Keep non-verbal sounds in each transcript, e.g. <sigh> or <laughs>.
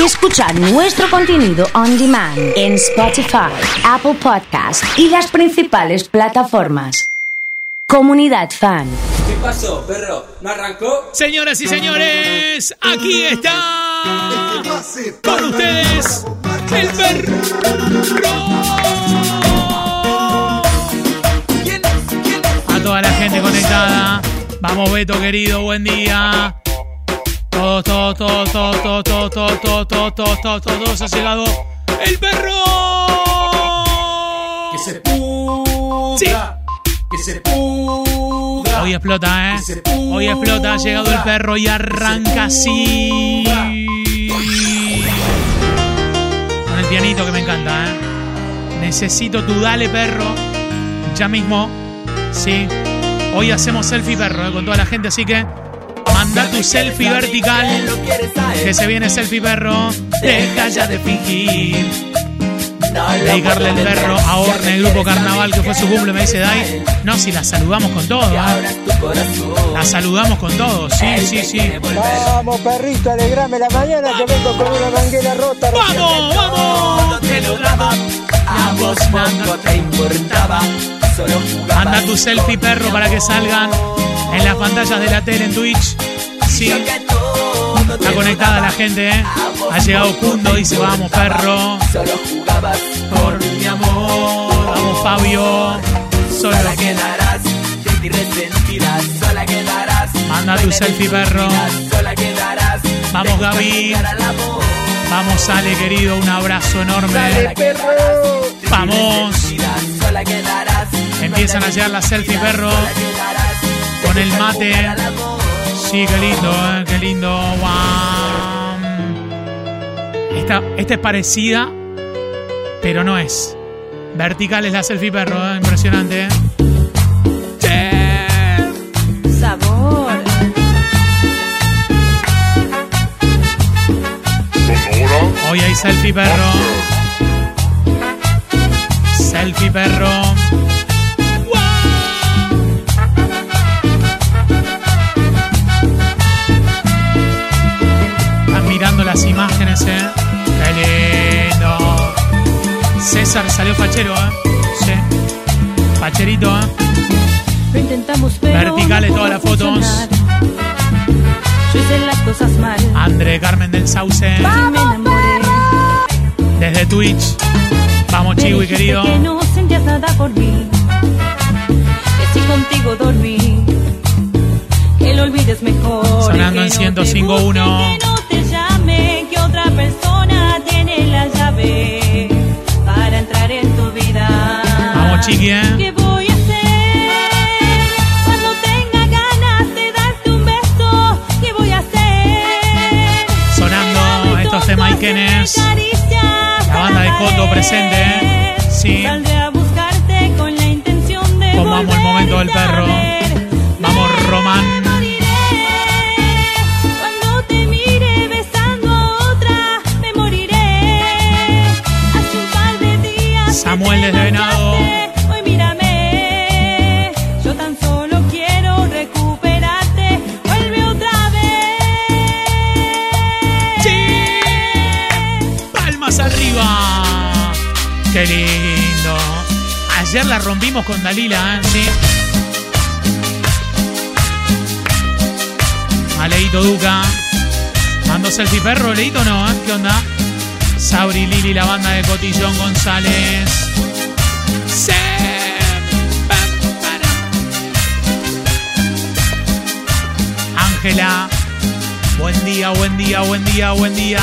y escuchar nuestro contenido on demand en Spotify, Apple Podcast y las principales plataformas. Comunidad Fan. ¿Qué pasó, perro? ¿No arrancó? Señoras y señores, aquí está con ustedes el perro. A toda la gente conectada. Vamos, Beto, querido, buen día. Todos, todos, todos, todos, todos, todos, todos, todos, todos, ha llegado el perro. Que se pudra. Sí. Que se pudra. Hoy explota, ¿eh? Pudra. Hoy explota, ha llegado el perro y arranca así. Con el pianito que me encanta, ¿eh? Necesito tu dale, perro. Ya mismo, sí. Hoy hacemos selfie, perro, ¿eh? con toda la gente, así que manda tu selfie vertical. Que se viene selfie, perro. Deja ya de fingir. Dedicarle el perro a Orne, el grupo Carnaval, que fue su cumple, me dice Dai. No, si la saludamos con todo, ¿eh? La saludamos con todo, sí, sí, sí. Vamos, perrito, alegrame la mañana que vengo con una manguera rota. ¡Vamos, vamos! Te lo daba, a vos te importaba. Anda tu selfie, perro, para que salgan en las pantallas de la tele en Twitch. Sí. Está conectada la gente, ¿eh? Ha llegado Kundo, dice, vamos, perro. Por mi amor, vamos, Fabio. Solo quedarás, resentida, sola quedarás. Manda tu selfie, perro. Sola quedarás. Vamos, Gaby. Vamos, Ale, querido, un abrazo enorme. Vamos. Empiezan a llegar las selfie, perro. Con el mate. Sí, qué lindo, eh, qué lindo. Esta, esta es parecida, pero no es. Vertical es la selfie, perro. eh, Impresionante. eh. Sabor. Hoy hay selfie, perro. Selfie, perro. Las imágenes, ¿eh? Qué lindo. César salió fachero, ¿eh? Sí. Facherito, ¿eh? Lo intentamos, pero Verticales no todas las fotos. funcionar. Yo hice las cosas mal. André Carmen del Sauce. Desde Twitch. Vamos, Me Chiwi, querido. Que no sentías nada por mí. Que si contigo dormí. Que lo olvides mejor. Sonando en no te 105.1. persona tiene la llave. Para entrar en tu vida. Vamos, Chiqui, ¿eh? ¿Qué voy a hacer cuando tenga ganas de darte un beso? ¿Qué voy a hacer? Sonando estos temaiquenes. La banda de Coto presente, ¿eh? Sí. Saldré a buscarte con la intención de Como amo el momento del perro. Samuel desde Venado. Hoy mírame. Yo tan solo quiero recuperarte. Vuelve otra vez. Palmas arriba. Qué lindo. Ayer la rompimos con Dalila, ¿eh? Sí. A Leito Duca. Mando selfie perro, Leito no, ¿eh? ¿Qué onda? Sabri Lili, la banda de Cotillón González. Ángela. Buen día, buen día, buen día, buen día.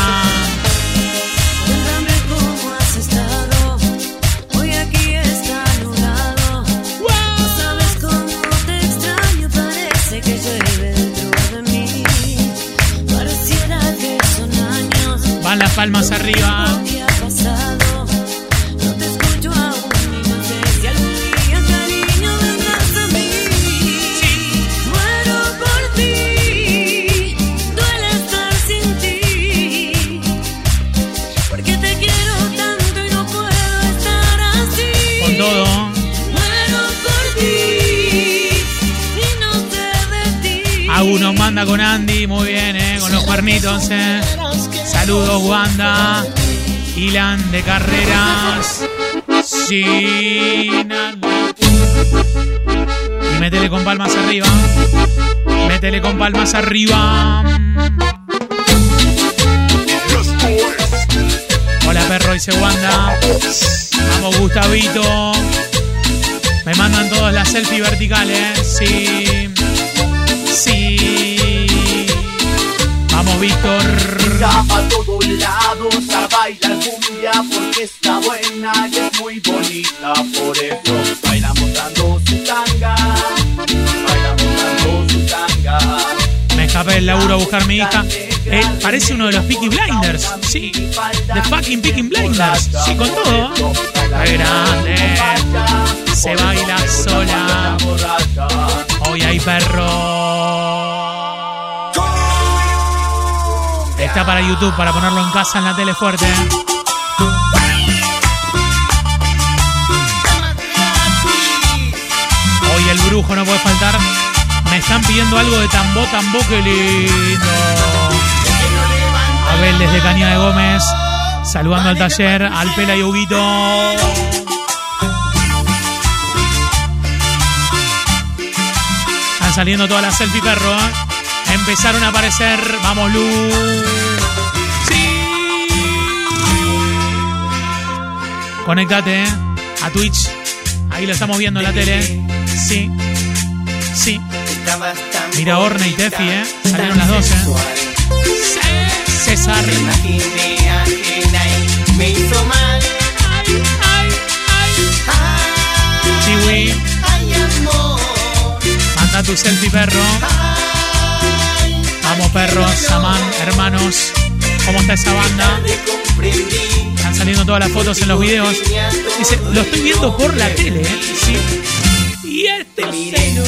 Ti. Agu nos manda con Andy, muy bien, ¿eh? Con los cuernitos, ¿eh? Saludos, Wanda. Ilan de carreras. Sin Y métele con palmas arriba. Métele con palmas arriba. Hola perro, dice Wanda. Vamos Gustavito. Me mandan todas las selfies verticales. Sí. Sí. Vamos Víctor. Ya a todos lados a bailar cumbia porque está buena y es muy bonita. Por eso baila mostrando su tanga. Baila mostrando su tanga. Me escapé del laburo a buscar mi hija. Eh, parece uno de los Peaky Blinders. Sí. The fucking Peaky Blinders. Sí, con todo. Qué grande. Se baila sola. Hoy hay perro. Para YouTube, para ponerlo en casa en la tele fuerte. Hoy el brujo no puede faltar. Me están pidiendo algo de tambó, tambó, qué lindo. Abel desde Caña de Gómez. Saludando al taller, al Pela y Huguito. Están saliendo todas las selfie perro. ¿eh? Empezaron a aparecer. Vamos, Lu. Conectate ¿eh? a Twitch. Ahí lo estamos viendo en la tele. Sí. Sí. Mira Orne y Tefi, ¿eh? Salieron las 12. César. Me hizo mal. Chiwi. Ay, amor. Manda tu selfie, perro. Vamos, perros, Samán, hermanos. ¿Cómo está esa banda? Están saliendo todas las fotos en los videos. Dice, lo estoy viendo por la tele, ¿eh? Sí. Y este Te miré.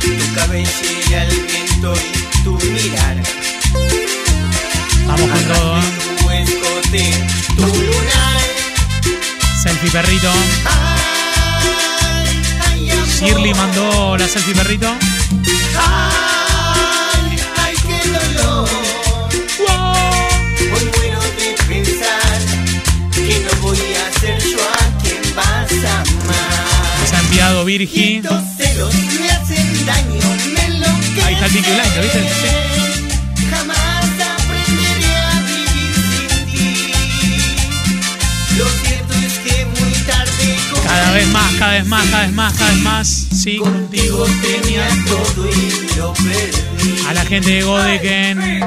Tu cabellera, el viento y tu mirar. Vamos con todo, ¿eh? Selfie perrito. Shirley mandó la selfie perrito. Ay, ay, qué dolor. Se ha enviado Virgi. Ahí está el Tiki Blanco, ¿viste? Sí. Cada vez más, cada vez más, cada vez más, cada vez más. Sí, contigo tenía todo y lo perdí. A la gente de Godeken.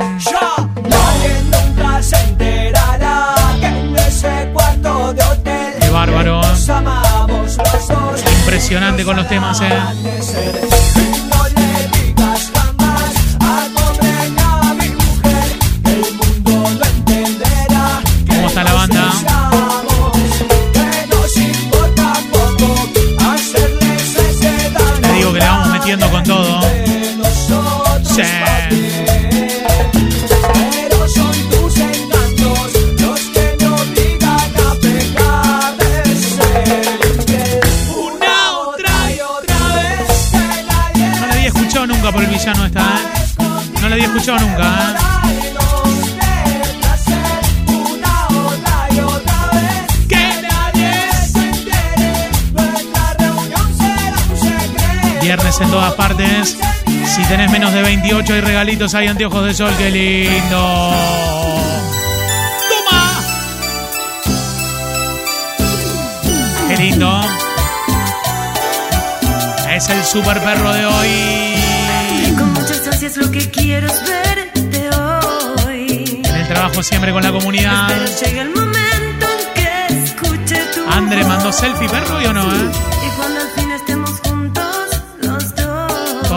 Impresionante con los temas, eh. En todas partes. Si tenés menos de 28 hay regalitos, hay anteojos de sol, qué lindo. ¡Toma! Qué lindo. Es el super perro de hoy. Con muchas ansias lo que quiero es verte hoy. En el trabajo siempre con la comunidad. Espero llegue el momento en que escuche tu Andre voz. mandó selfie perro y o no, ¿eh?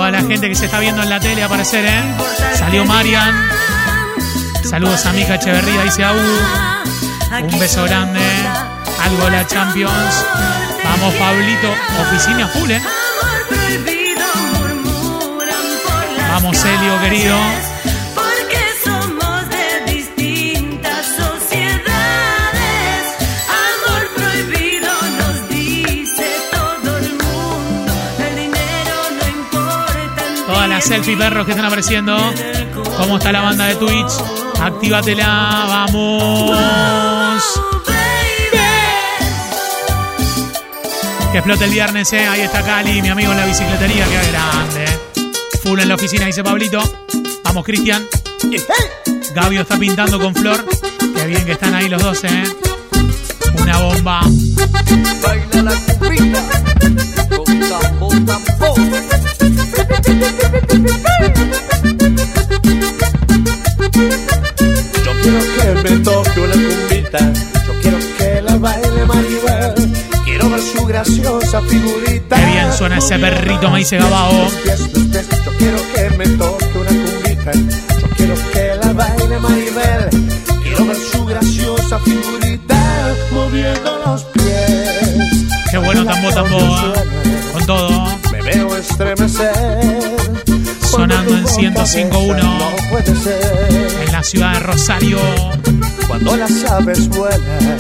Toda la gente que se está viendo en la tele aparecer, ¿eh? Salió Marian. Saludos a Mica Echeverría, dice Agu. Un beso grande. Algo la Champions. Vamos, Pablito. Oficina full, ¿eh? Vamos, Elio, querido. Selfie perros que están apareciendo. ¿Cómo está la banda de Twitch? Actívatela, vamos. Que explote el viernes, eh. Ahí está Cali, mi amigo en la bicicletería, que grande. Full en la oficina, dice Pablito. Vamos, Cristian. Gabio está pintando con Flor. Qué bien que están ahí los dos, eh. Una bomba. Baila la cupita con tambo, tambo. Que me toque una cumbita. Yo quiero que la baile Maribel. Quiero ver su graciosa figurita. Qué bien suena ese perrito gabao. Pies, los pies. Yo quiero que me toque una cumbita. Yo quiero que la baile Maribel. Quiero ver su graciosa figurita. Moviendo los pies. Qué bueno tambo, tambo, eh. Con todo. Me veo estremecer. Sonando en Cuando tu boca 105.1. besa, No puede ser. En la ciudad de Rosario. Cuando las aves vuelan.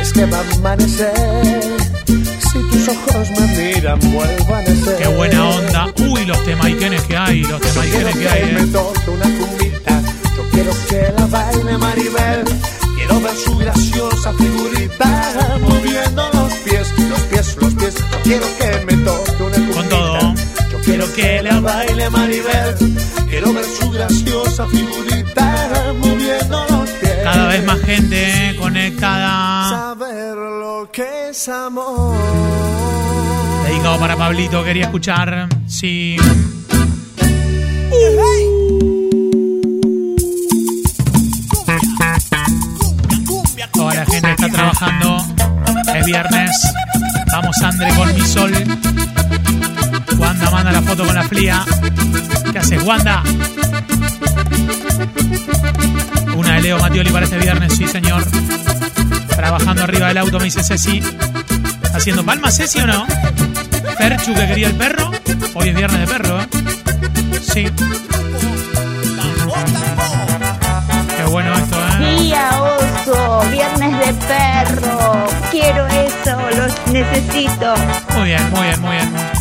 Es que va a amanecer. Si tus ojos me miran, vuelvo a nacer. Qué buena onda. Uy, los temaiquenes que hay, los temaiquenes que que hay. me eh. una cumbita. Yo quiero que la baile Maribel. Quiero ver su graciosa figurita. Moviendo los pies, los pies, los pies. Yo quiero que me toque una cumbita. Con todo. Yo quiero que la baile Maribel. Quiero ver su graciosa figurita. Moviendo los pies. Cada vez más gente eh, conectada. Saber lo que es amor. Dedicado para Pablito, quería escuchar. Sí. Toda la gente está trabajando. Es viernes. Vamos, Andre, con mi sol. Wanda manda la foto con la fría. ¿Qué haces, Wanda? Una de Leo Matioli para este viernes, sí, señor. Trabajando arriba del auto, me dice Ceci. ¿Haciendo palmas, Ceci o no? Perchu que quería el perro. Hoy es viernes de perro, ¿eh? Sí. Qué bueno esto, ¿eh? Día oso, viernes de perro. Quiero eso, los necesito. Muy bien, muy bien, muy bien.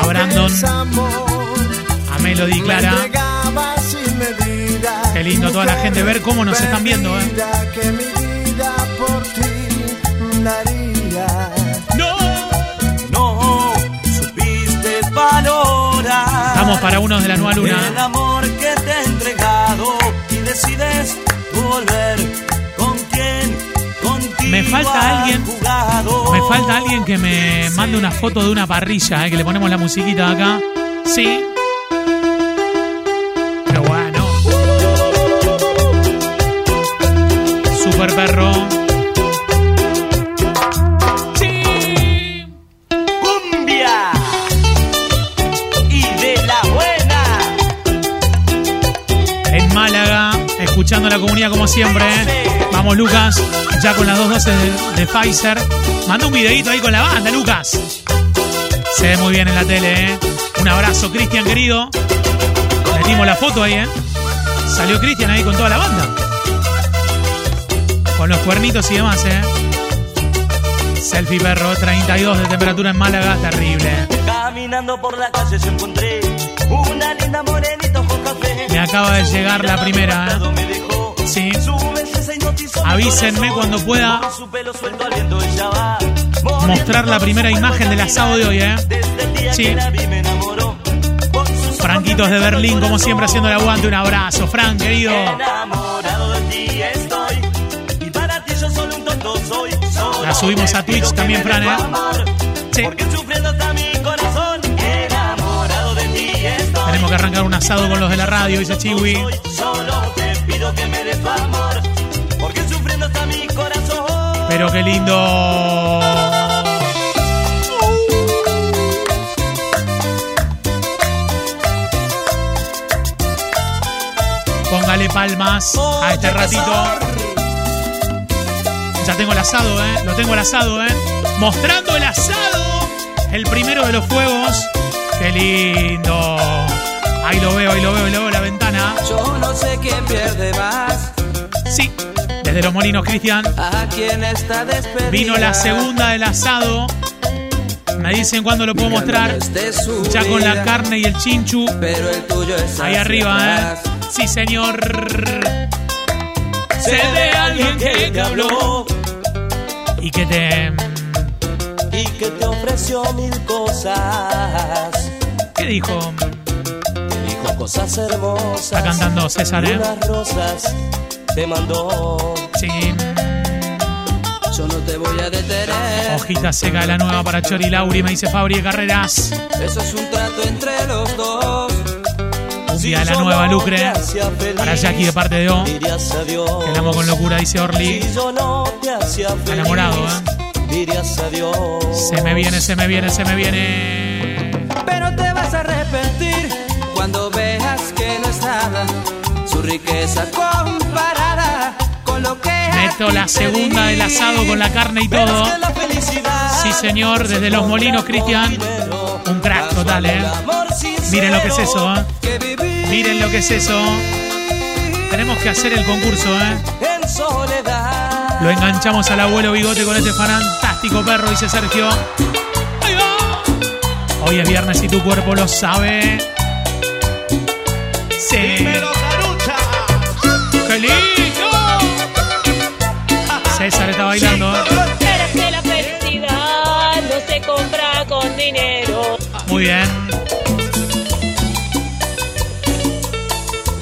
A Brandon. A Melody Me Clara. Qué lindo toda la gente ver cómo nos están viendo, ¿eh? ¡No! No supiste valorar Vamos para unos de la nueva el luna. amor que te he entregado y decides volver Me falta alguien. Me falta alguien que me mande una foto de una parrilla, ¿eh? que le ponemos la musiquita acá. Sí. Qué bueno. Super perro. Sí. cumbia y de la buena En Málaga, escuchando a la comunidad como siempre. ¿eh? Vamos, Lucas, ya con las dos dosis de, de Pfizer. Manda un videito ahí con la banda, Lucas. Se ve muy bien en la tele, ¿eh? Un abrazo, Cristian, querido. Metimos la foto ahí, ¿eh? Salió Cristian ahí con toda la banda. Con los cuernitos y demás, ¿eh? Selfie perro, 32 de temperatura en Málaga, terrible. caminando por la calle yo encontré una linda morenita ojos café Me acaba de llegar la primera, ¿eh? Sí. Avísenme cuando pueda mostrar la primera imagen del asado de hoy, ¿eh? Sí. Franquitos de Berlín, como siempre, haciendo el aguante. Un abrazo, Frank, querido. La subimos a Twitch también, Fran, ¿eh? Sí. Tenemos que arrancar un asado con los de la radio, dice Chiwi. Que me des tu amor. Porque sufriendo está mi corazón. Pero qué lindo. Póngale palmas a este ratito. Ya tengo el asado, ¿eh? Lo tengo el asado, ¿eh? Mostrando el asado. El primero de los fuegos. Qué lindo. Ahí lo veo, ahí lo veo, ahí lo veo la ventana. Yo no sé quién pierde más. Sí, desde los molinos, Cristian. A quien está despedida. Vino la segunda del asado. Me dicen cuándo lo puedo mostrar. Ya con la carne y el chinchu. Pero el tuyo es Ahí arriba, ¿eh? Sí, señor. Sé de alguien que te habló Y que te. y que te ofreció mil cosas. ¿Qué dijo? Dijo cosas hermosas. Está cantando César, ¿eh? Unas rosas te mandó. Sí. Yo no te voy a detener. Hojita seca de la nueva para Chori Lauri, me dice Fabri Carreras. Eso es un trato entre los dos. Cumbia de la nueva Lucre. Para Jackie de parte de O. La amo con locura, dice Orly. Si yo no te hacía feliz, enamorado, ¿eh? Dirías adiós. Se me viene, se me viene, se me viene. Pero te riqueza comparada con lo que ti la segunda del asado con la carne y todo. Sí, señor, desde Los Molinos, Cristian. Un crack total, ¿eh? Miren lo que es eso, ¿eh? Miren lo que es eso. Tenemos que hacer el concurso, ¿eh? Lo enganchamos al abuelo bigote con este fantástico perro, dice Sergio. Hoy es viernes y tu cuerpo lo sabe. Sí. César está bailando. ¿eh? Que la felicidad no se compra con dinero. Muy bien.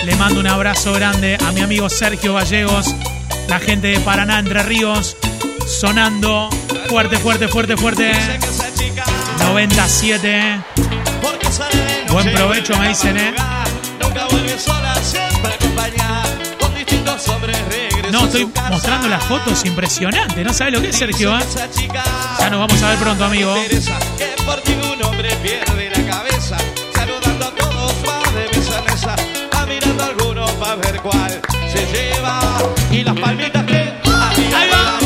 Le mando un abrazo grande a mi amigo Sergio Gallegos, la gente de Paraná, Entre Ríos, sonando fuerte, fuerte, fuerte, fuerte. 97. Buen provecho, me dicen, ¿eh? Estoy mostrando las fotos impresionantes. No sabes lo que es, Sergio, ¿eh? Ya nos vamos a ver pronto, amigo. Y las palmitas que. Ahí va.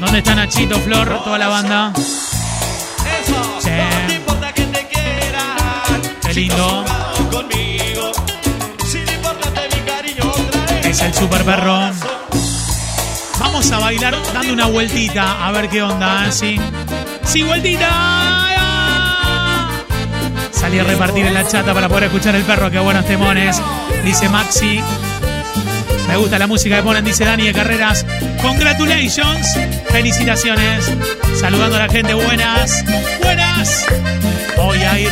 ¿Dónde está Nachito, Flor, toda la banda? Lindo. Es el super perro. Vamos a bailar dando una vueltita, a ver qué onda, ¿eh? ¿sí? ¡Sí, vueltita! Salí a repartir en la chata para poder escuchar el perro, qué buenos temones. Dice Maxi. Me gusta la música que ponen, dice Dani de Carreras. Congratulations. Felicitaciones. Saludando a la gente. Buenas. Buenas. Hoy hay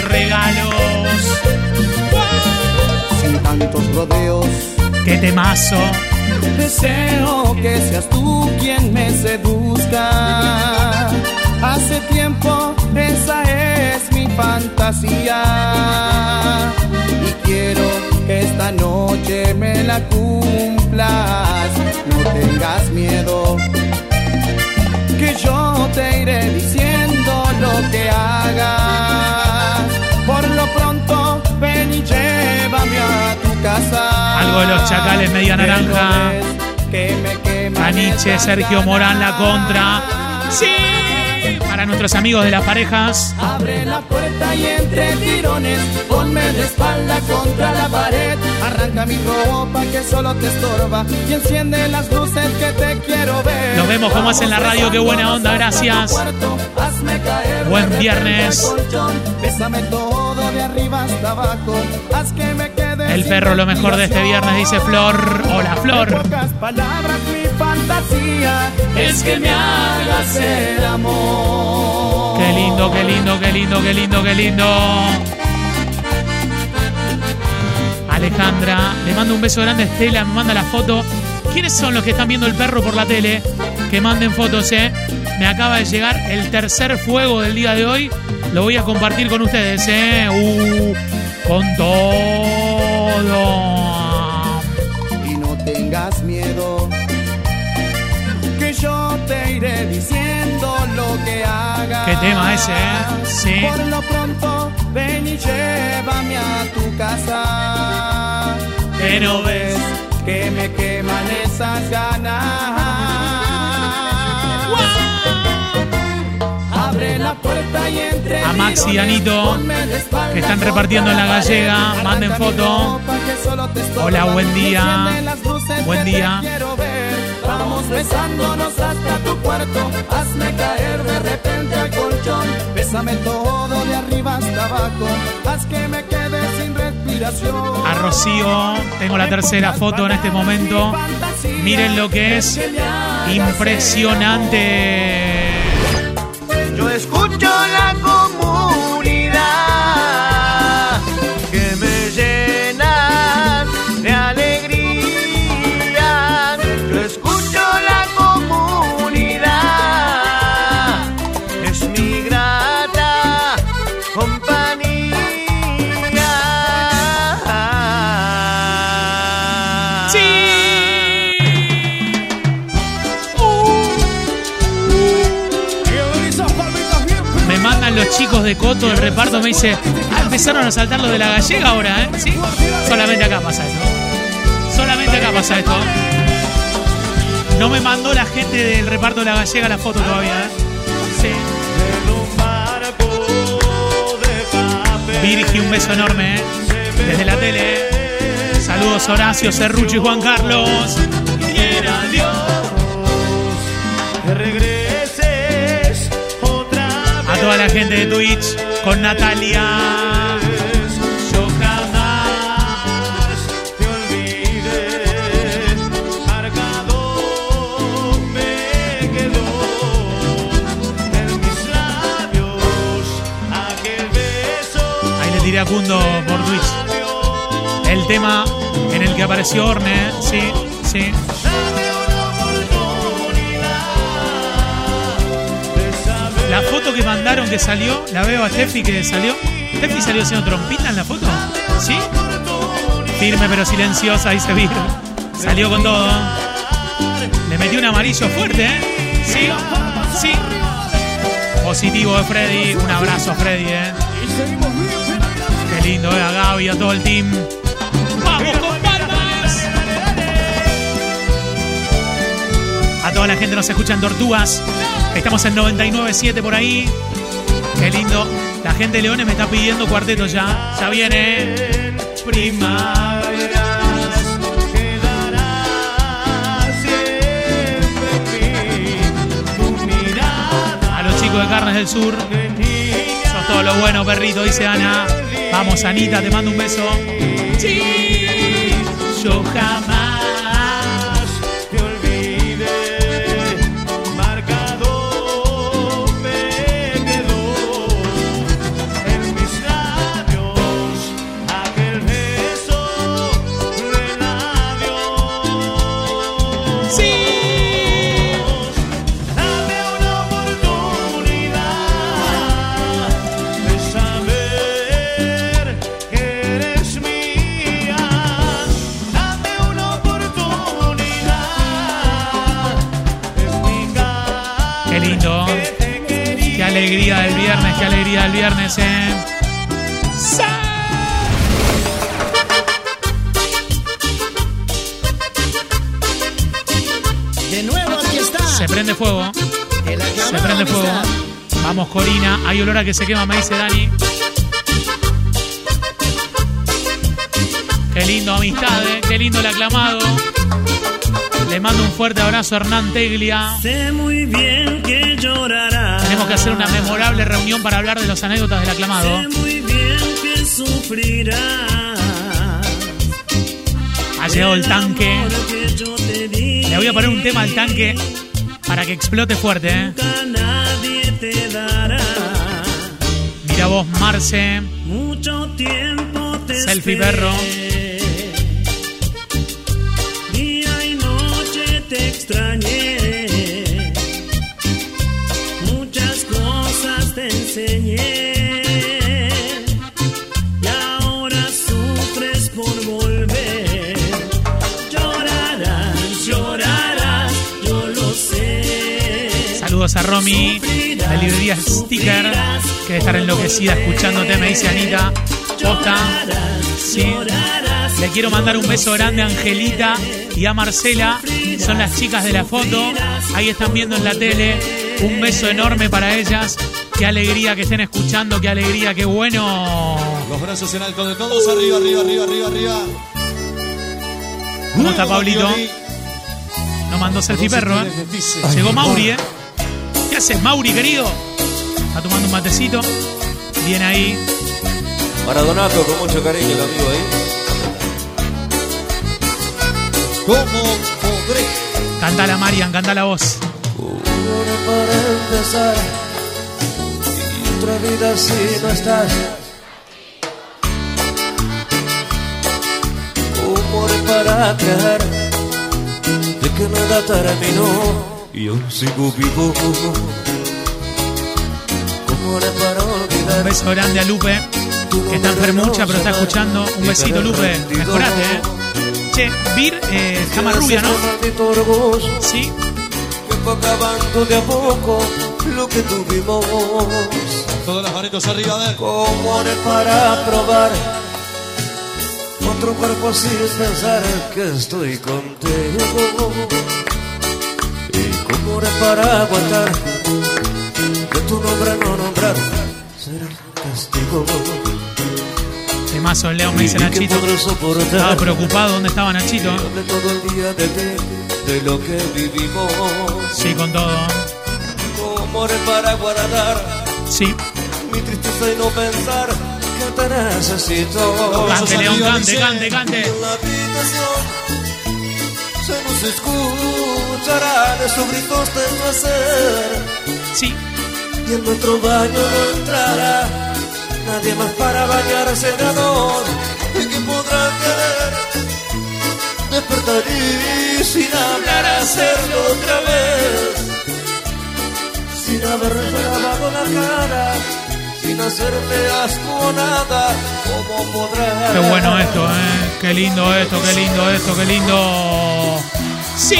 Sin tantos rodeos, ¡Qué temazo! deseo que seas tú quien me seduzca. Hace tiempo esa es mi fantasía. Y quiero que esta noche me la cumplas. No tengas miedo, que yo te iré diciendo lo que hagas. Casa. Algo de los chacales, media naranja. ves que me queman Aniche, esas Sergio Morán, la contra. ¡Sí! Para nuestros amigos de las parejas. Abre la puerta y entre tirones ponme de espalda contra la pared. Arranca mi ropa que solo te estorba y enciende las luces que te quiero ver. Nos vemos como hacen la radio, qué buena onda, gracias. Buen viernes. Bésame todo de arriba hasta abajo. Haz que me El perro, lo mejor de este viernes, dice Flor. Hola, Flor. pocas palabras, mi fantasía es que me hagas el amor. Qué lindo, qué lindo, qué lindo, qué lindo, qué lindo. Alejandra, le mando un beso grande a Estela, me manda la foto. ¿Quiénes son los que están viendo el perro por la tele? Que manden fotos, ¿eh? Me acaba de llegar el tercer fuego del día de hoy. Lo voy a compartir con ustedes, ¿eh? Uh, con todo. Y no tengas miedo. Que yo te iré diciendo lo que hagas. Qué tema ese, ¿eh? Sí. Por lo pronto, ven y llévame a tu casa. Que no ves. que me queman esas ganas. A Max y Anito, que están repartiendo en la gallega. Manden foto. Hola, buen día. Buen día. Vamos besándonos hasta tu cuarto. Hazme caer de repente al colchón. Bésame todo de arriba hasta abajo. Haz que me quede sin respiración. A Rocío, tengo la tercera foto en este momento. Miren lo que es impresionante. Yo escucho la de Coto del reparto, me dice, ah, empezaron a saltar los de la gallega ahora, ¿eh? ¿Sí? Solamente acá pasa esto. Solamente acá pasa esto. No me mandó la gente del reparto de la gallega la foto todavía, ¿eh? Sí. Virgi, un beso enorme, ¿eh? Desde la tele. Saludos Horacio, Cerrucho y Juan Carlos. Dios toda la gente de Twitch con Natalia. Yo jamás te olvidé, marcado me quedó en mis labios aquel beso. Ahí le tiré a Kundo por Twitch. El tema en el que apareció Orne, sí, sí. Que mandaron que salió, la veo a Steffi que salió. ¿Steffi salió haciendo trompita en la foto? ¿Sí? Firme pero silenciosa, dice Vir. Salió con todo. Le metió un amarillo fuerte, ¿eh? Sí, sí. Positivo de Freddy. Un abrazo, Freddy, ¿eh? Qué lindo, ¿eh? A Gaby, a todo el team. ¡Vamos con palmas! A toda la gente nos escucha en Tortugas. Estamos en 99.7 por ahí. Qué lindo. La gente de Leones me está pidiendo cuarteto ya. Ya viene. Primaveras. A los chicos de Carnes del Sur. Sos todo lo bueno, perrito, dice Ana. Vamos, Anita, te mando un beso. Sí, yo jamás. De nuevo aquí está. Se prende fuego. Se prende fuego. Vamos, Corina. Hay olor a que se quema, me dice Dani. Qué lindo amistad, eh. Qué lindo el aclamado. Le mando un fuerte abrazo a Hernán Teglia. Sé muy bien que llorarás. Tenemos que hacer una memorable reunión para hablar de las anécdotas del aclamado. Sé muy bien que sufrirás. Ha llegado el tanque. Le voy a poner un tema al tanque para que explote fuerte, eh. nunca nadie te dará. Mira vos, Marce. Mucho tiempo te Selfie, esperé. perro. Romy de librería Sticker, que debe estar enloquecida escuchándote, me dice Anita. Posta. Sí. Le quiero mandar un beso grande a Angelita y a Marcela. Son las chicas de la foto. Ahí están viendo en la tele. Un beso enorme para ellas. Qué alegría que estén escuchando, qué alegría, qué bueno. Los brazos en alto de todos, arriba, arriba, arriba, arriba, arriba. ¿Cómo está Pablito? Nos mandó selfie perro, ¿eh? Llegó Mauri, ¿eh? ¿Qué haces, Mauri, querido? Está tomando un matecito. Bien ahí. Maradonato, con mucho cariño el amigo ahí. ¿Cómo podré? Canta la Marian, canta la voz. Una para empezar y otra vida si no estás. Humor para creer de que nada terminó y yo sigo vivo. Humor para Un olvidar. beso grande a Lupe, que está enfermucha, pero está escuchando. Un besito, Lupe. Mejorate, ¿eh? Che, Vir, eh, cama rubia, ¿no? Sí. que fue acabando de a poco lo que tuvimos. Todas las manitos arriba de él. Como haré para probar otro cuerpo sin pensar que estoy contigo? ¿Y cómo haré para aguantar que tu nombre no nombrar será castigo? Temazo, Leo me dice ¿Y qué Nachito. Estaba preocupado dónde estaba Nachito. Todo el día de ti, de lo que vivimos. Sí, con todo. ¿Cómo haré para guardar Sí. mi tristeza y no pensar que te necesito? Cante, León, cante, cante, cante. En se nos escucharán esos gritos de placer. Sí. y en nuestro baño no entrará nadie más para bañarse de amor. Y que podrá querer despertar y sin hablar hacerlo otra vez. Sin haberme lavado la cara sin hacerme asco nada ¿cómo Qué bueno esto, ¿eh? Qué lindo esto, qué lindo esto, qué lindo. Sí.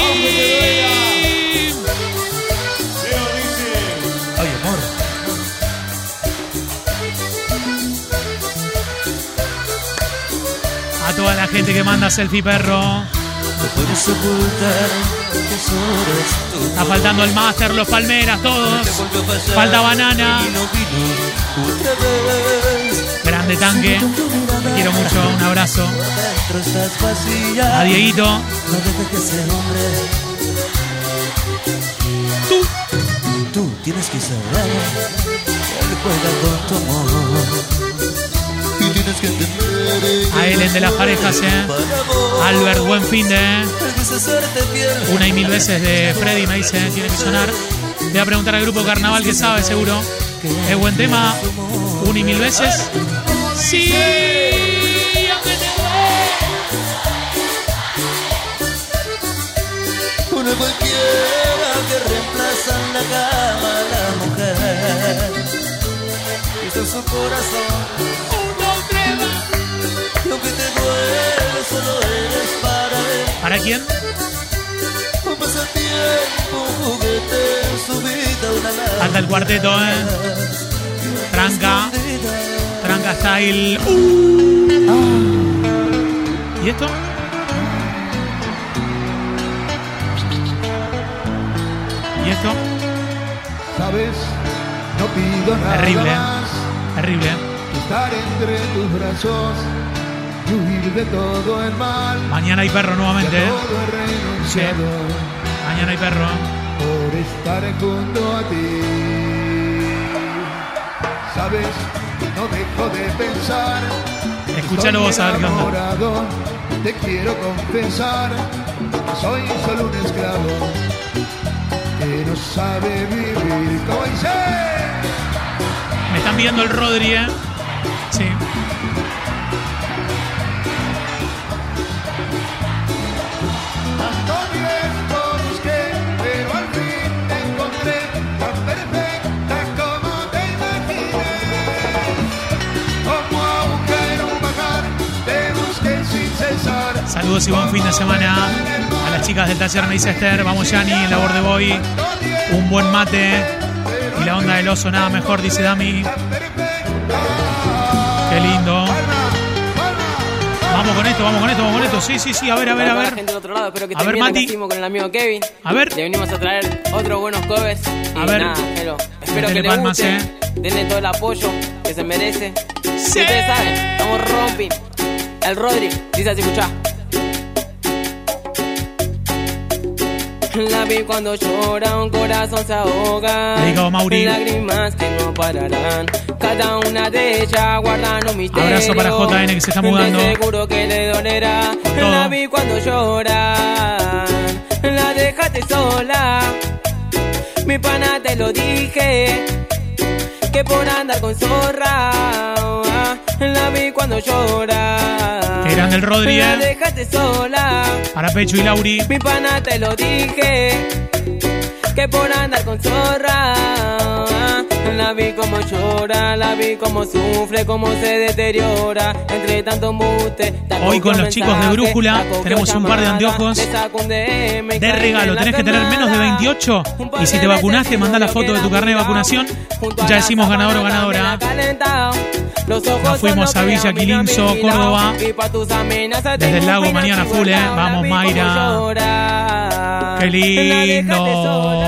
Ay, amor. A toda la gente que manda selfie perro. No puedes ocultar. Está faltando el máster, los palmeras, todos. Falta banana. Grande tanque. Te quiero mucho, un abrazo. A Dieguito. Tú. Tú tienes que saber. que juega con tu amor. Y. A Ellen de las parejas, ¿eh? Albert, buen fin de. ¿eh? Una y mil veces de Freddy me dice, tiene que sonar. Voy a preguntar al grupo Carnaval que sabe seguro. Es buen tema. Una y mil veces. Sí. Una cualquiera que reemplaza en la cama a la mujer. En su corazón. Para él. ¿Para quién? Un pasatiempo, un juguete en su vida, una lágrima. Falta el cuarteto, ¿eh? Tranca. Tranca style. Uh. ¿Y esto? ¿Y esto? Sabes, no pido nada Terrible, ¿eh? Terrible, ¿eh? Estar entre tus brazos y huir de todo el mal. Mañana hay perro nuevamente, ¿eh? todo renunciado Mañana hay perro. ¿eh? por estar junto a ti. Sabes, no dejo de pensar. Escúchalo vos enamorado, Te quiero confesar, soy solo un esclavo que no sabe vivir. Como dice. Me están viendo el Rodri, ¿eh? Sí. Saludos y buen fin de semana a las chicas del taller, me dice Esther. Vamos, Yani, en la Borde Boy. Un buen mate. Y la onda del oso, nada mejor, dice Dami. Esto, vamos con esto, vamos con esto. Sí, sí, sí. A ver, a ver, a la ver. gente del otro lado, espero que A ver, Mati. estuvimos con el amigo Kevin. A ver. Le venimos a traer otros buenos covers. A ver. nada, pero espero que les guste. eh. Denle todo el apoyo que se merece. Sí. Ustedes saben, estamos romping. El Rodri, dice así, escuchá. La vi cuando llora, un corazón se ahoga. Mauri. Lágrimas que no pararán. Cada una de ellas guardan un misterio. Abrazo para JN que se está mudando. De seguro que le dolerá. todo. La vi cuando llora. La dejaste sola. Mi pana te lo dije. Que por andar con zorra. La vi cuando llora. Grande el La eh. dejaste sola. Para Pecho y Lauri. Mi pana te lo dije Que por andar con zorra La vi como llora La vi como sufre Como se deteriora Entre tanto Hoy con los chicos de Brújula tenemos un par de anteojos De regalo, tenés que tener menos de quemada. 28 Un par y si te vacunaste, mandá la foto de tu carnet de vacunación. Ya decimos ganador o ganadora. Nos fuimos a Villa Quilinzo. Córdoba. Desde el lago mañana full, eh. Vamos, Mayra. Qué <laughs> lindo.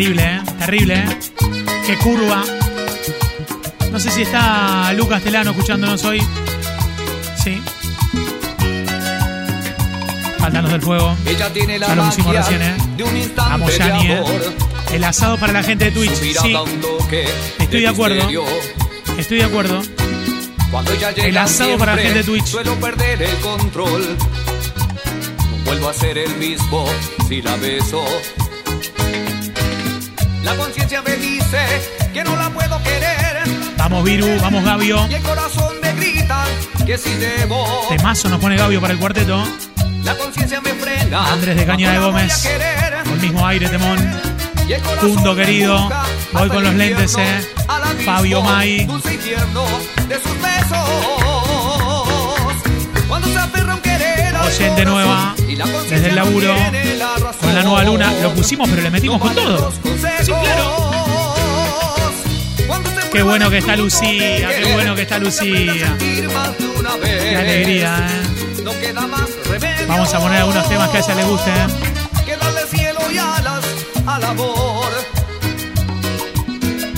Terrible, ¿eh? Terrible, ¿eh? Qué curva. No sé si está Lucas Telano escuchándonos hoy. Sí. Faltan los del fuego. Ella tiene la Ya lo pusimos recién, ¿eh? de un Vamos, de Yani, ¿eh? El asado para la gente de Twitch. Sí, Estoy de acuerdo. estoy de acuerdo. Cuando ella llega El asado para la gente de Twitch. Suelo perder el control. No vuelvo a ser el mismo si la beso. La conciencia me dice que no la puedo querer. Vamos, Viru, vamos, Gabio. Y el corazón me grita que si debo. Temazo nos pone Gabio para el cuarteto. La conciencia me frena. Andrés de Caña de Gómez. Con el mismo aire, temón. Me querido. Voy con los lentes, eh. abismo, Fabio Mai. dulce infierno de sus besos. Cuando se aferra un querer Oyente nueva. Desde el laburo. Con la nueva luna. Lo pusimos, pero le metimos con todo. Sí, claro. Qué bueno que está Lucía. Qué bueno que está Lucía. Qué alegría, ¿eh? Vamos a poner algunos temas que a ella le gusten. que darle cielo y alas al amor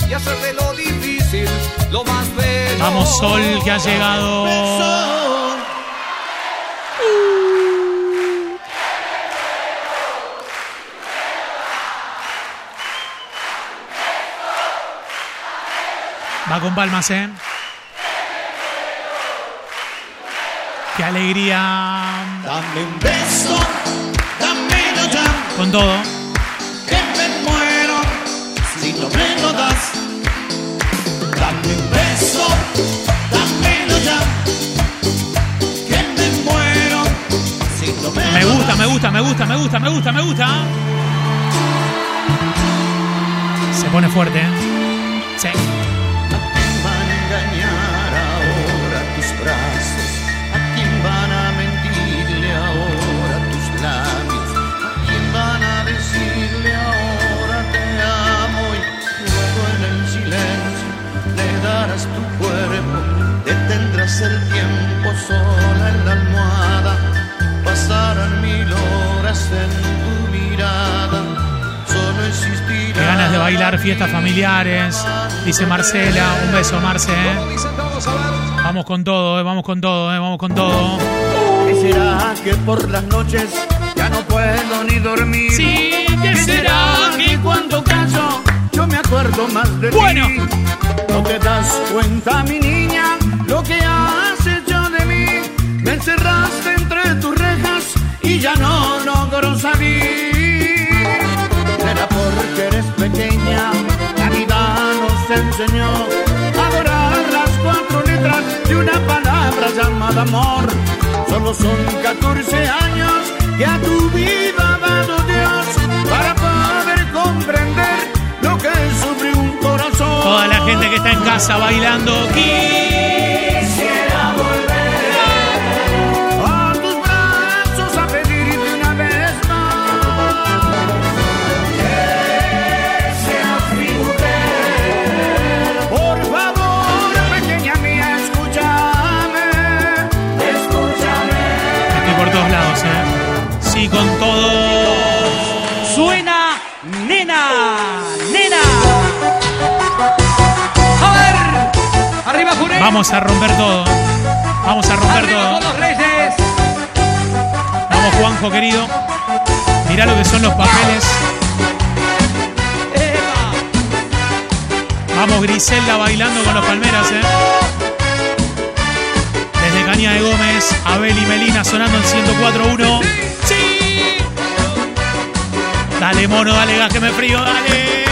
y hacer de lo difícil lo más bello. Vamos, Sol, que ha llegado. Va con palmas, ¿eh? Qué alegría. Dame un beso, dámelo ya, Con todo. que me muero si no me lo das. Dame un beso, dámelo ya, que me muero si no me, Me lo gusta, das. me gusta, me gusta, me gusta, me gusta, me gusta. Se pone fuerte, ¿eh? Sí. Detendrás el tiempo sola en la almohada. Pasarán mil horas en tu mirada, solo existirá. Qué ganas de bailar fiestas familiares. Dice Marcela. Un beso, Marce. ¿eh? Vamos con todo, ¿eh? vamos con todo, ¿eh? vamos con todo. ¿Qué será que por las noches ya no puedo ni dormir? Sí, ¿qué será que cuando canso yo me acuerdo más de Bueno. ti? No te das cuenta, mi niña, lo que has hecho de mí. Me encerraste entre tus rejas y ya no logro salir. Será porque eres pequeña, la vida nos enseñó a adorar las cuatro letras de una palabra llamada amor. Solo son 14 años que a tu vida ha dado Dios para poder comprender lo que sufre un corazón. Toda la gente que está en casa bailando. Quisiera Vamos a romper todo. Vamos a romper todo. Vamos, Juanjo querido. Mirá lo que son los papeles. Vamos, Griselda bailando con los palmeras, eh. Desde Caña de Gómez, Abel y Melina sonando en 104.1. ¡Sí! Dale, mono, dale gas que me frío, dale.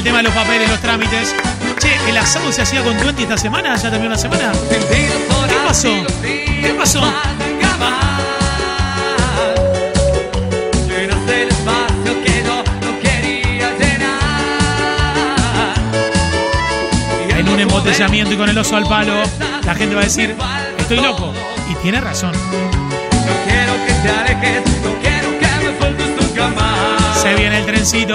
El tema de los papeles, los trámites. Che, ¿el asado se hacía con 20 esta semana? ¿Ya terminó la semana? ¿Qué pasó? ¿Qué pasó? En un embotellamiento y con el oso al palo, la gente va a decir, estoy loco. Y tiene razón. Se viene el trencito.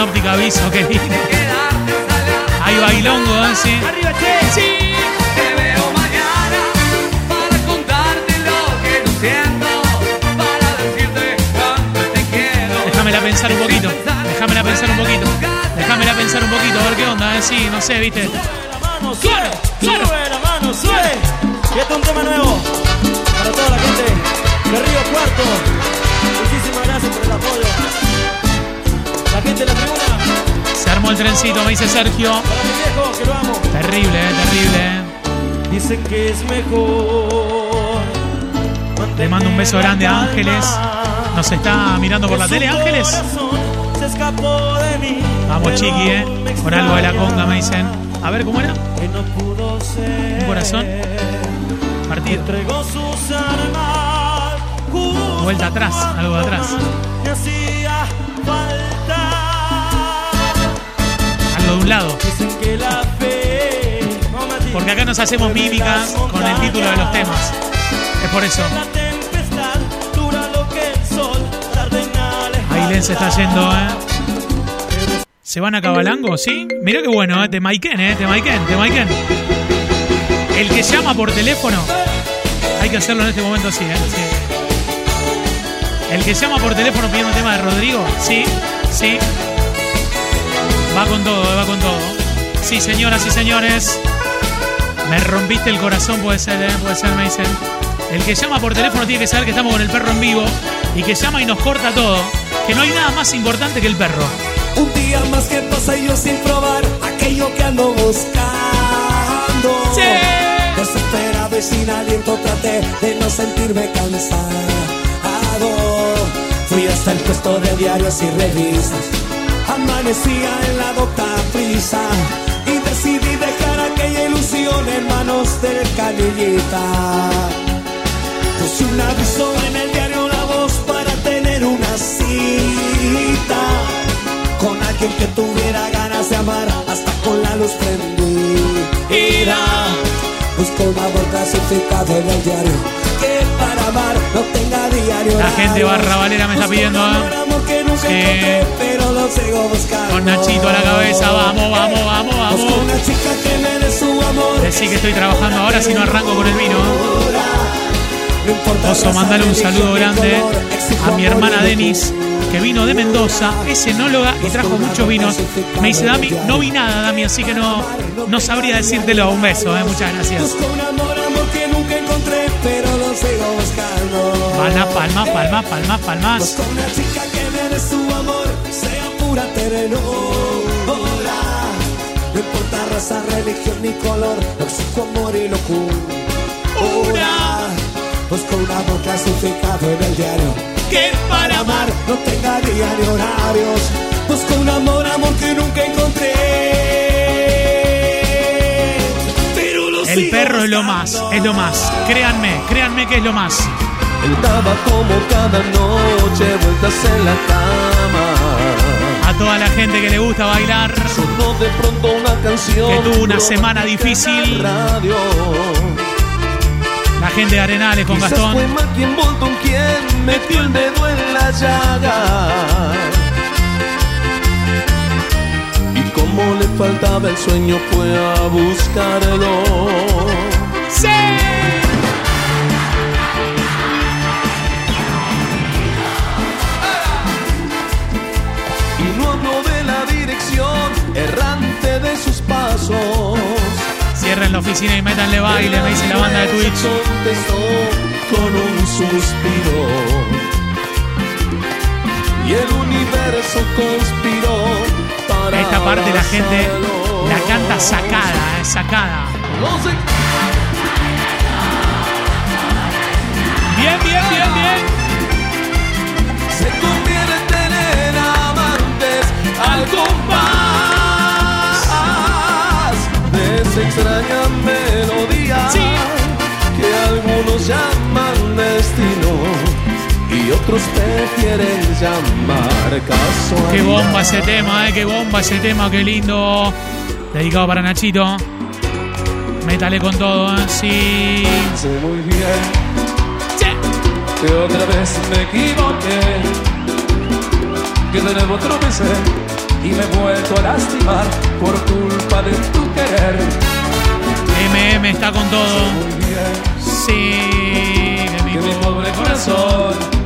en óptica aviso, que lindo. Hay bailongo, ¿eh? Sí. Arriba, che. Sí. Te veo mañana para contarte lo que no siento. Para decirte cuánto te quiero. Déjamela pensar un poquito. Déjamela pensar un poquito. Déjamela pensar un poquito, a ver qué onda, ¿eh? Sí, no sé, ¿viste? la mano, sube, claro. sube la mano, sube. Y este es un tema nuevo para toda la gente de Río Cuarto. Muchísimas gracias por el apoyo. La gente de la tribuna, Se armó el trencito, me dice Sergio. para mi viejo, que lo amo. Terrible, ¿eh? Terrible. Dicen que es mejor. Le mando un beso grande a Ángeles. ¿Nos está mirando por la tele, Ángeles? Se escapó de mí, Vamos, chiqui, ¿eh? Con algo de la conga, me dicen. A ver, ¿cómo era? Que no pudo ser. Un corazón. Partido. Vuelta atrás, algo de atrás. De un lado. Porque acá nos hacemos mímicas con el título de los temas. Es por eso. Ailén se está yendo, ¿eh? ¿Se van a Cabalango? ¿Sí? Mirá qué bueno, ¿eh? Te Maiken, ¿eh? Te Maiken, te Maiken. El que llama por teléfono. Hay que hacerlo en este momento así, ¿eh? Sí. El que llama por teléfono pidiendo tema de Rodrigo. Sí, sí. Va con todo, va con todo. Sí, señoras y señores. Me rompiste el corazón, puede ser, ¿eh? Puede ser, me dicen. El que llama por teléfono tiene que saber que estamos con el perro en vivo y que llama y nos corta todo. Que no hay nada más importante que el perro. Un día más que pasa yo sin probar aquello que ando buscando. Sí. Desesperado y sin aliento traté de no sentirme cansado. Fui hasta el puesto de diarios y revistas. Amanecía en la docta prisa y decidí dejar aquella ilusión en manos del canillita. Puse un aviso en el diario La Voz para tener una cita con alguien que tuviera ganas de amar hasta con la luz prendida. Busco un amor clasificado en el diario amar no tenga diario. La gente barra valera me está pidiendo, ¿eh? Que buscando. Con Nachito a la cabeza, vamos, vamos, vamos, vamos. Decí que estoy trabajando ahora si no arranco con el vino. Oso, mandale un saludo grande a mi hermana Denis, que vino de Mendoza, es enóloga y trajo muchos vinos. Me dice, Dami, no vi nada, Dami, así que no, no sabría decírtelo. Un beso, eh, muchas gracias. Pero lo sigo buscando. Palmas, palmas, palmas, palmas, palmas. Busco una chica que me dé su amor, pura ternura. No importa raza, religión ni color, tóxico amor y locura. Busco un amor clasificado en el diario. Que para amar no tenga día ni horarios. Busco un amor, amor que nunca encontré. El perro es lo más, es lo más. Créanme, créanme que es lo más. Él daba como cada noche vueltas en la cama. A toda la gente que le gusta bailar, Sonó de pronto una canción. Que tuvo una semana difícil. la Radio. la gente de Arenales con Quizás Gastón. fue Mackie Bolton quien metió el dedo en la llaga. Como le faltaba el sueño fue a buscarlo. ¡Sí! Y no hablo de la dirección errante de sus pasos. Cierren la oficina y métanle baile, me dice la banda de Twitch. Contestó con un suspiro. Y el universo conspiró Esta parte la gente la canta sacada, eh, sacada. Bien, bien, bien, bien. se convierten en amantes al compás de esa extraña melodía Sí. que algunos llaman destino y otros prefieren llamar casualidad. Qué bomba ese tema, eh, qué bomba ese tema, qué lindo. Dedicado para Nachito. Métale con todo, eh, sí. Sé muy bien Sí. que otra vez me equivoqué, que de nuevo tropecé y me he vuelto a lastimar por culpa de tu querer. MM está con todo. Muy bien. Sí, mi que mi pobre corazón.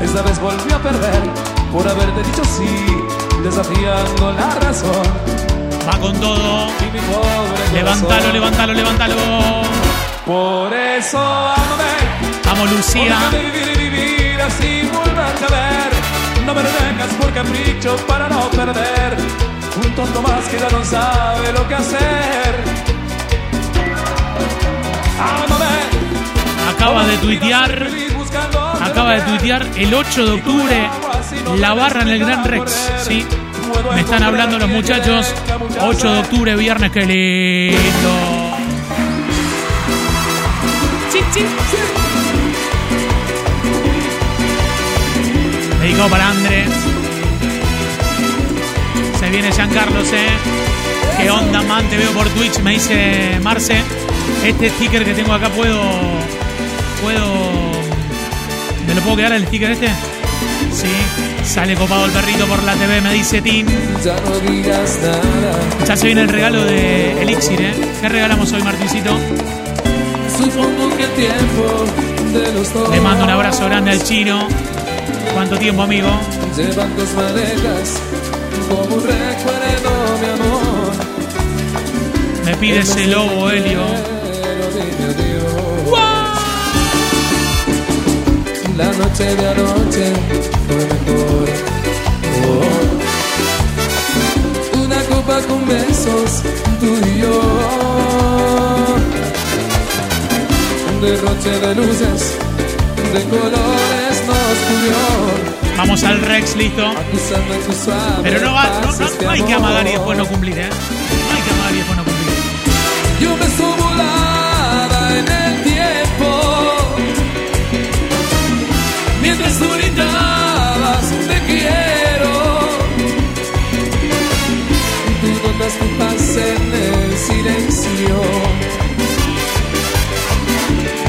Esta vez volvió a perder por haberte dicho sí, desafiando la razón. Va con todo. Y mi pobre Levántalo, levántalo, levántalo. Por eso amame, Vamos, Lucía. vivir y vivir así volverte a ver. No me detengas por capricho para no perder. Un tonto más que ya no sabe lo que hacer. Amame. Acaba de tuitear. Acaba de tuitear el 8 de octubre la barra en el Gran Rex. Sí, me están hablando los muchachos. 8 de octubre, viernes, qué lindo. Dedicado para André. Se viene Giancarlos, eh. ¿Qué onda, man? Te veo por Twitch, me dice Marce. Este sticker que tengo acá puedo. Puedo. ¿Me lo puedo quedar el sticker este? Sí. Sale copado el perrito por la TV, me dice Tim. Ya no digas nada. Ya se viene el regalo de Elixir, ¿eh? ¿Qué regalamos hoy, Martincito? Supongo que el tiempo de los dos Le mando un abrazo grande al chino. ¿Cuánto tiempo, amigo? llevan tus maletas como un recuerdo, mi amor. Me pide ese lobo, Helio. Adiós. La noche de anoche fue mejor. Oh. Una copa con besos, tú y yo. Un derroche de luces, de colores nos cubrió. Vamos al Rex, listo. Pero no, va, no, no, no hay que amagar y después no cumplir, ¿eh? No hay que amagar y después no cumplir. Yo me Mientras tú gritabas te quiero Tú notas tu paz en el silencio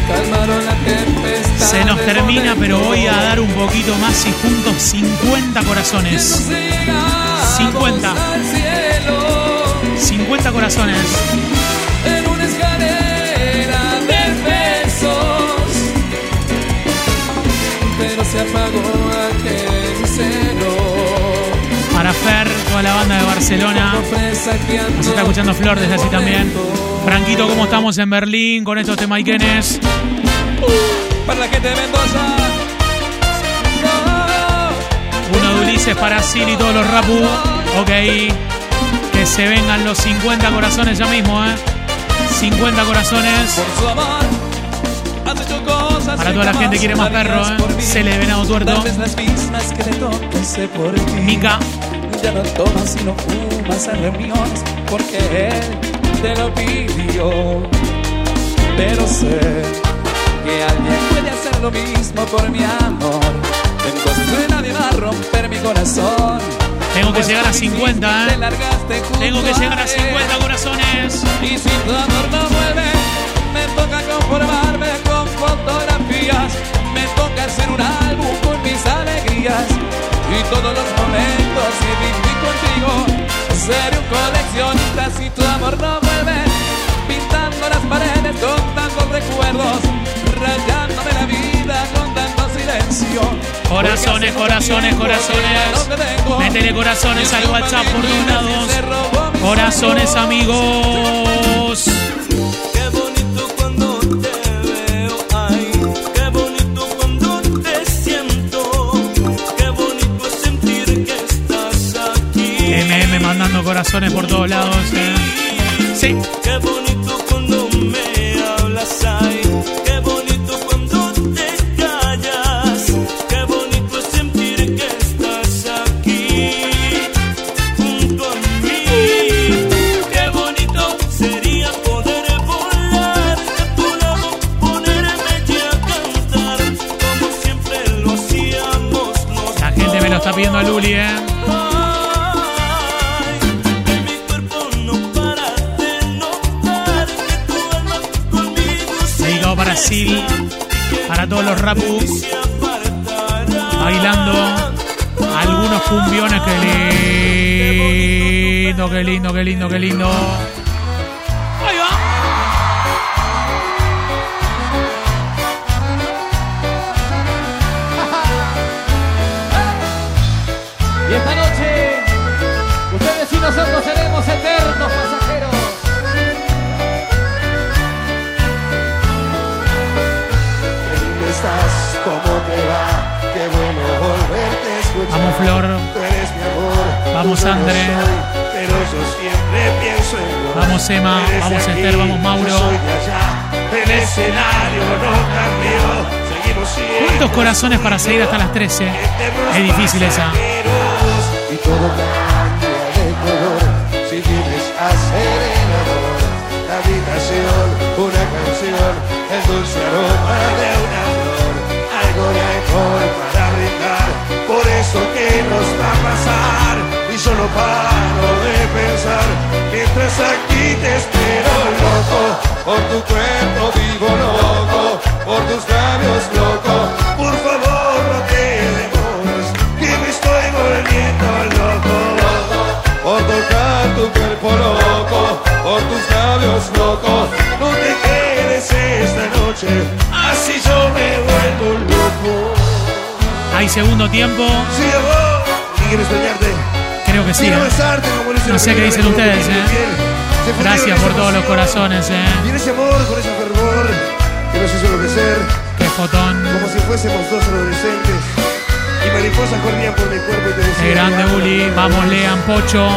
Calmaron la tempestad Se nos termina, pero voy a dar un poquito más y juntos 50 corazones. Entonces llegamos 50. al cielo 50 corazones. Se apagó aquel celo. Para Fer, toda la banda de Barcelona. Nos está escuchando Flor desde así también. Franquito, ¿cómo estamos en Berlín con estos temaiquenes? Para la gente de Mendoza. No, Uno de Ulises para Sil y todos los Rapu. Ok. Que se vengan los 50 corazones ya mismo, ¿eh? 50 corazones. Por su amor, Para toda la gente quiere más perro, ¿eh? Se le venado tuerto. Mica. Ya no tomas y no fumas en reuniones porque él te lo pidió. Pero sé que alguien puede hacer lo mismo por mi amor. Entonces nadie va a romper mi corazón. Tengo que Pues llegar a tú 50, viniste, ¿eh? Tengo que llegar a él. 50 corazones. Y si tu amor no vuelve, toca conformarme con fotografías. Me toca hacer un álbum con mis alegrías. Y todos los momentos que viví contigo. Seré un coleccionista si tu amor no vuelve. Pintando las paredes con tantos recuerdos. Rayándome la vida con tanto silencio. Corazones, corazones, corazones. Métele corazones al WhatsApp por. Corazones, amigos. Mandando corazones por todos lados. ¿eh? Sí. Qué bonito cuando me hablas, ay, qué bonito cuando te callas, qué bonito sentir que estás aquí junto a mí. Qué bonito sería poder volar a tu lado, ponerme ya a cantar como siempre lo hacíamos los La gente me lo está pidiendo a Luli, ¿eh? Los Rapu, bailando algunos cumbiones. Qué lindo, qué lindo, qué lindo, qué lindo. Flor. Eres mi amor. Vamos, no André. soy, pero yo siempre pienso en vos. Vamos, Emma. Eres Vamos, aquí, Esther. Vamos, Mauro. yo soy de allá. El escenario no cambió. Seguimos siendo ¿Cuántos corazones para seguir hasta las 13? Es difícil esa. y todo nos va a pasar y yo no paro de pensar mientras aquí te espero loco. Por tu cuerpo vivo loco, por tus labios loco. Por favor no te demores, que me estoy volviendo loco. Por tocar tu cuerpo loco, por tus labios locos. No te quedes esta noche, así yo me vuelvo loco. Hay segundo tiempo. Sí, amor, ¿y quieres soñarte? Creo que sí. Quiero ¿eh? besarte como lo hice No sé qué dicen ustedes, ¿eh? Gracias por todos los corazones, ¿eh? Y ese amor, con ese fervor, que nos hizo enloquecer, Qué fotón. como si fuésemos dos adolescentes. Y mariposas corrían por mi cuerpo y te decían. Qué grande. Uli. Vamos, Lean Pocho.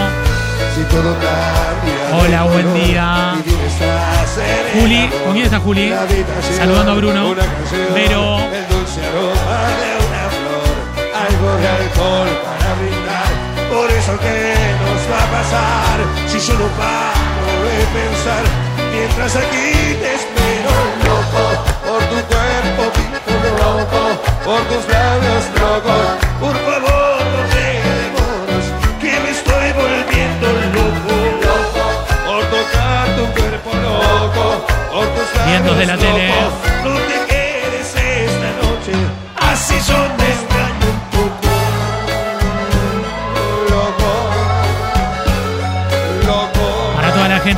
Si todo cambia Hola, buen color, día. Juli. ¿con quién está Juli? Saludando a Bruno. canción, Vero. El dulce aroma de una flor. Algo de alcohol. Por eso que nos va a pasar. Si yo no paro de pensar. Mientras aquí te espero loco. Por tu cuerpo vivo loco. Por tus labios locos. Por favor no te demores. Que me estoy volviendo loco. Por tocar tu cuerpo loco. Por tus labios de la tele. locos. No te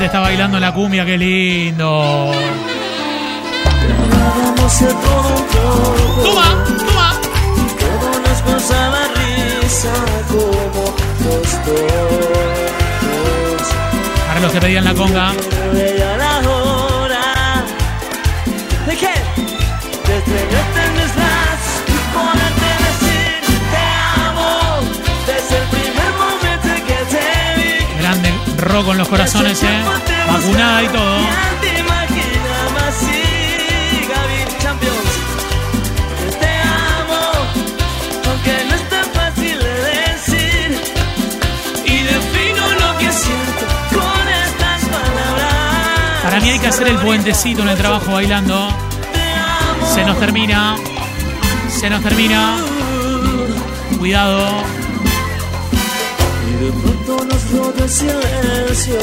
gente está bailando la cumbia, qué lindo. Toma, toma. Para los que pedían la conga. Con los corazones, ¿eh? Vacunada y todo. Para mí hay que hacer el puentecito en el trabajo bailando. Se nos termina. Se nos termina. Cuidado. Pronto nos rodeó el silencio.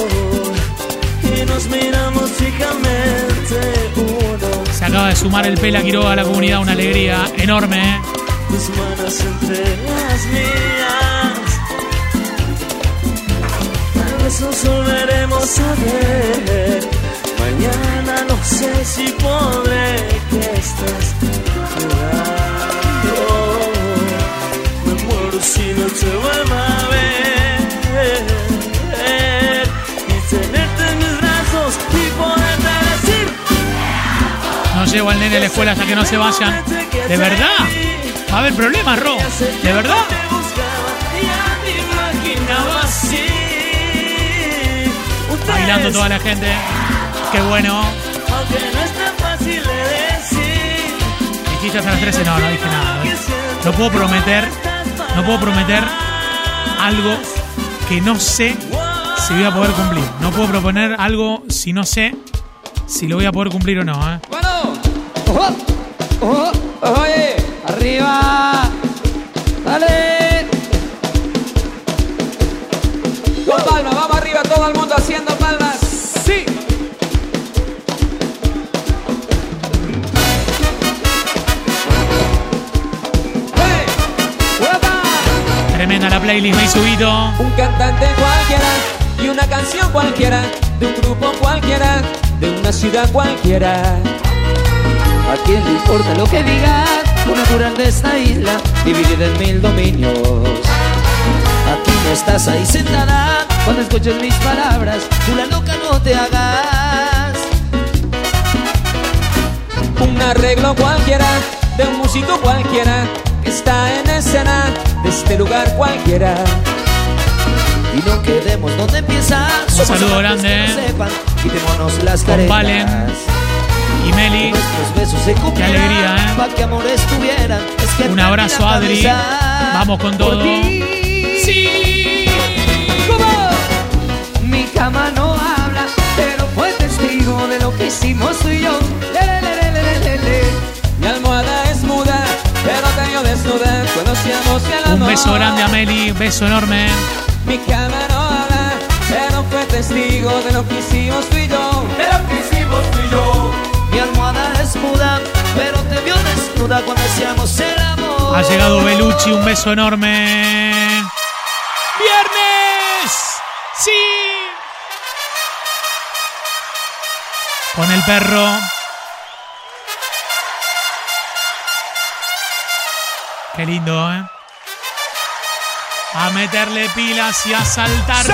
Y nos miramos fijamente uno. Se acaba de sumar el Pela Quiroga a la comunidad. Una alegría enorme. ¿eh? Tus manos entre las mías. Tal vez nos volveremos a ver. Mañana no sé si podré que estés jugando. Me muero si no te vuelvo a ver. Y tenerte en mis brazos y poderte decir. No llevo al nene a la escuela hasta que no se vayan. ¿De verdad? Va a haber problemas, Ro. ¿De verdad? Bailando toda la gente. Qué bueno. Aunque no es tan fácil de decir. Dijiste hasta las 13. No, no dije nada. No puedo prometer. No puedo prometer algo que no sé si voy a poder cumplir. No puedo proponer algo si no sé si lo voy a poder cumplir o no. ¿eh? Ojo, ojo, oye, arriba. Dale. Con palmas, vamos arriba, todo el mundo haciendo palmas. Tremenda la playlist, me subito. Un cantante cualquiera y una canción cualquiera, de un grupo cualquiera, de una ciudad cualquiera. ¿A quién le importa lo que digas? Lo natural de esta isla, dividida en mil dominios. Aquí no estás ahí sentada cuando escuches mis palabras. Tú la loca no te hagas. Un arreglo cualquiera, de un músico cualquiera, que está en escena, de este lugar cualquiera. Y no quedemos donde empieza. Un saludo grande, que eh. sepan, Quitémonos las Con. Valen y Meli. Besos se cumplieran, alegría, ¿eh? Pa' que amores tuvieran. Es que Un abrazo, Adri. Vamos con todo. Sí. ¿Cómo? Mi cama no habla, pero fue testigo de lo que hicimos tú y yo. Conocíamos el amor. Un beso grande a Meli. Beso enorme. Mi cama no habla, pero fue testigo de lo que hicimos tú y yo. De lo que hicimos tú y yo. Mi almohada es muda, pero te vio desnuda cuando hacíamos el amor. Ha llegado Belucci. Un beso enorme. ¡Viernes! ¡Sí! Con el perro. Qué lindo, ¿eh? A meterle pilas y a saltar.